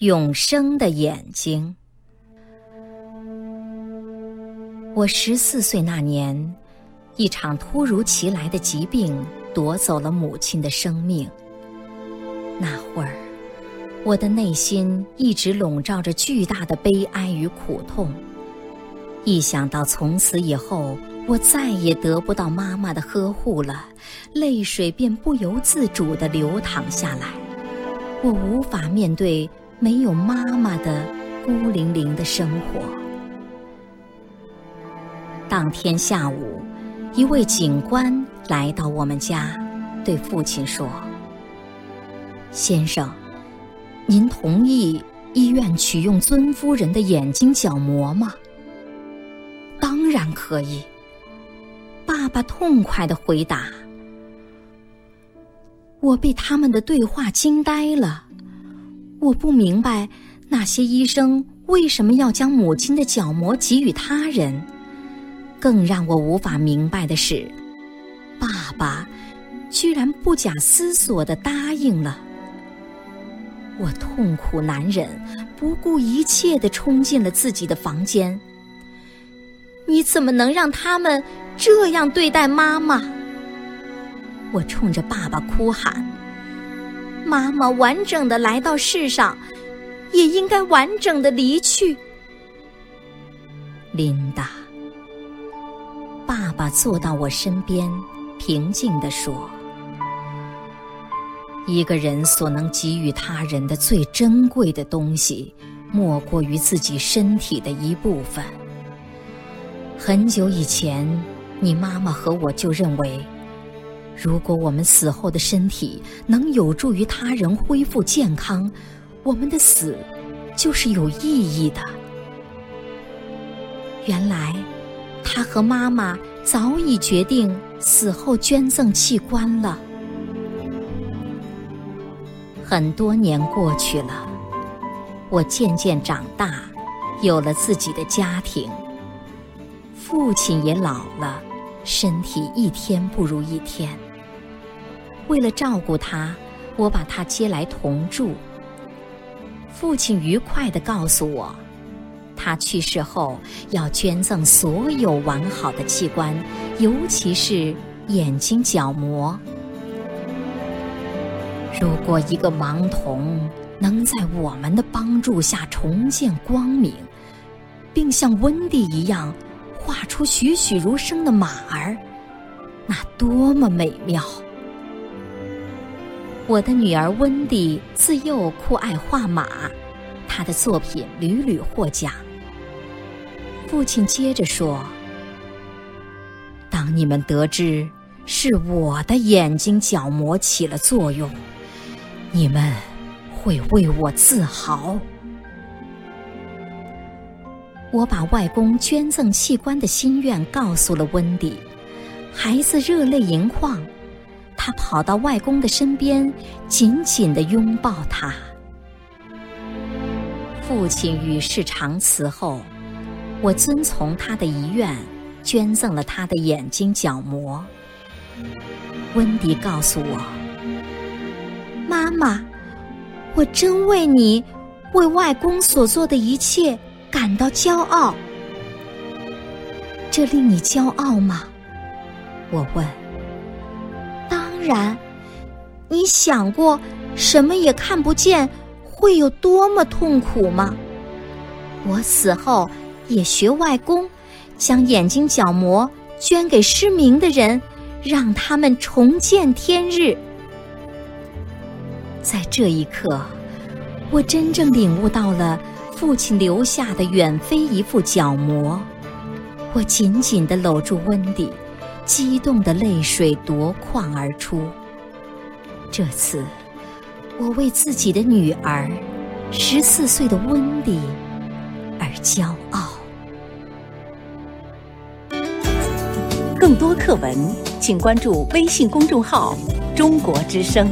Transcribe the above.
永生的眼睛。我十四岁那年，一场突如其来的疾病夺走了母亲的生命。那会儿，我的内心一直笼罩着巨大的悲哀与苦痛。一想到从此以后我再也得不到妈妈的呵护了，泪水便不由自主地流淌下来。我无法面对。没有妈妈的孤零零的生活。当天下午，一位警官来到我们家，对父亲说：“先生，您同意医院取用尊夫人的眼睛角膜吗？”“当然可以。”爸爸痛快的回答。我被他们的对话惊呆了。我不明白那些医生为什么要将母亲的角膜给予他人。更让我无法明白的是，爸爸居然不假思索地答应了。我痛苦难忍，不顾一切地冲进了自己的房间。你怎么能让他们这样对待妈妈？我冲着爸爸哭喊。妈妈完整的来到世上，也应该完整的离去。琳达，爸爸坐到我身边，平静地说：“一个人所能给予他人的最珍贵的东西，莫过于自己身体的一部分。很久以前，你妈妈和我就认为。”如果我们死后的身体能有助于他人恢复健康，我们的死就是有意义的。原来，他和妈妈早已决定死后捐赠器官了。很多年过去了，我渐渐长大，有了自己的家庭，父亲也老了，身体一天不如一天。为了照顾他，我把他接来同住。父亲愉快地告诉我，他去世后要捐赠所有完好的器官，尤其是眼睛角膜。如果一个盲童能在我们的帮助下重见光明，并像温蒂一样画出栩栩如生的马儿，那多么美妙！我的女儿温蒂自幼酷爱画马，她的作品屡屡获奖。父亲接着说：“当你们得知是我的眼睛角膜起了作用，你们会为我自豪。”我把外公捐赠器官的心愿告诉了温蒂，孩子热泪盈眶。跑到外公的身边，紧紧地拥抱他。父亲与世长辞后，我遵从他的遗愿，捐赠了他的眼睛角膜。温迪告诉我：“妈妈，我真为你为外公所做的一切感到骄傲。这令你骄傲吗？”我问。然，你想过什么也看不见会有多么痛苦吗？我死后也学外公，将眼睛角膜捐给失明的人，让他们重见天日。在这一刻，我真正领悟到了父亲留下的远非一副角膜。我紧紧地搂住温迪。激动的泪水夺眶而出。这次，我为自己的女儿，十四岁的温迪而骄傲。更多课文，请关注微信公众号“中国之声”。